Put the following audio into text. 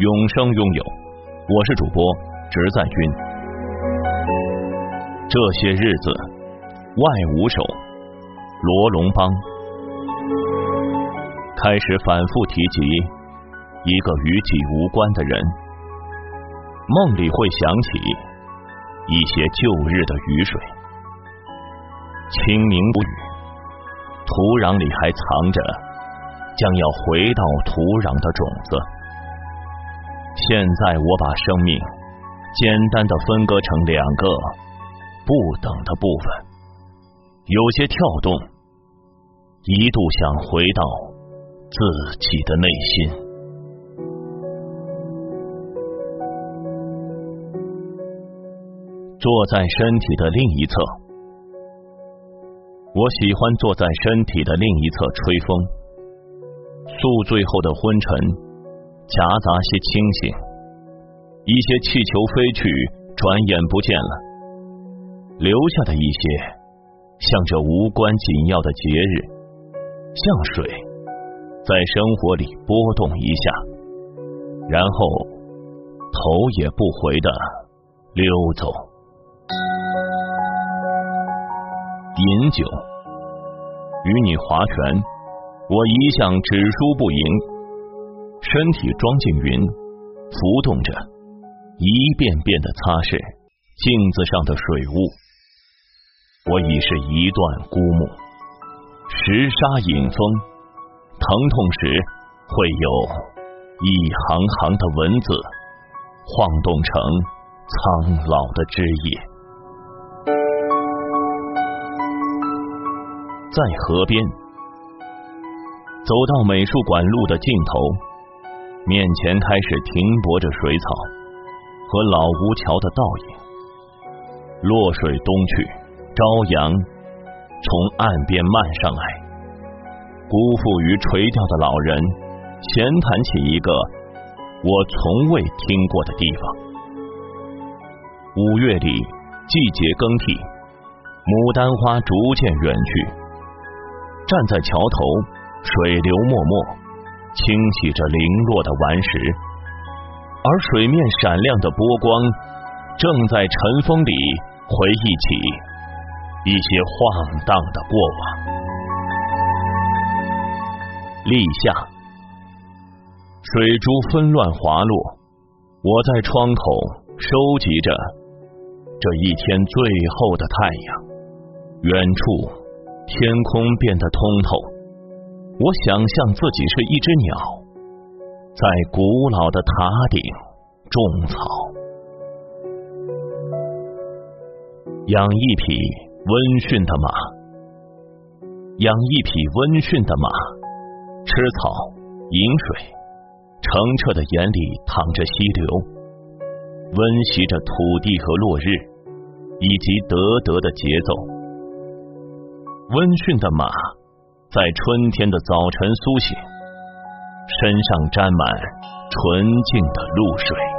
永生拥有，我是主播直在君。这些日子，外五首，罗龙邦开始反复提及一个与己无关的人，梦里会想起一些旧日的雨水，清明不雨，土壤里还藏着将要回到土壤的种子。现在我把生命简单的分割成两个不等的部分，有些跳动，一度想回到自己的内心。坐在身体的另一侧，我喜欢坐在身体的另一侧吹风，宿醉后的昏沉。夹杂些清醒，一些气球飞去，转眼不见了，留下的一些像这无关紧要的节日，像水在生活里波动一下，然后头也不回的溜走。饮酒，与你划拳，我一向只输不赢。身体装进云，浮动着，一遍遍的擦拭镜子上的水雾。我已是一段孤木，石沙引风，疼痛时会有一行行的文字晃动成苍老的枝叶。在河边，走到美术馆路的尽头。面前开始停泊着水草和老吴桥的倒影，落水东去，朝阳从岸边漫上来，辜负于垂钓的老人闲谈起一个我从未听过的地方。五月里，季节更替，牡丹花逐渐远去，站在桥头，水流脉脉。清洗着零落的顽石，而水面闪亮的波光，正在尘封里回忆起一些晃荡的过往。立夏，水珠纷乱滑落，我在窗口收集着这一天最后的太阳。远处，天空变得通透。我想象自己是一只鸟，在古老的塔顶种草，养一匹温驯的马，养一匹温驯的马，吃草饮水，澄澈的眼里淌着溪流，温习着土地和落日，以及得得的节奏，温驯的马。在春天的早晨苏醒，身上沾满纯净的露水。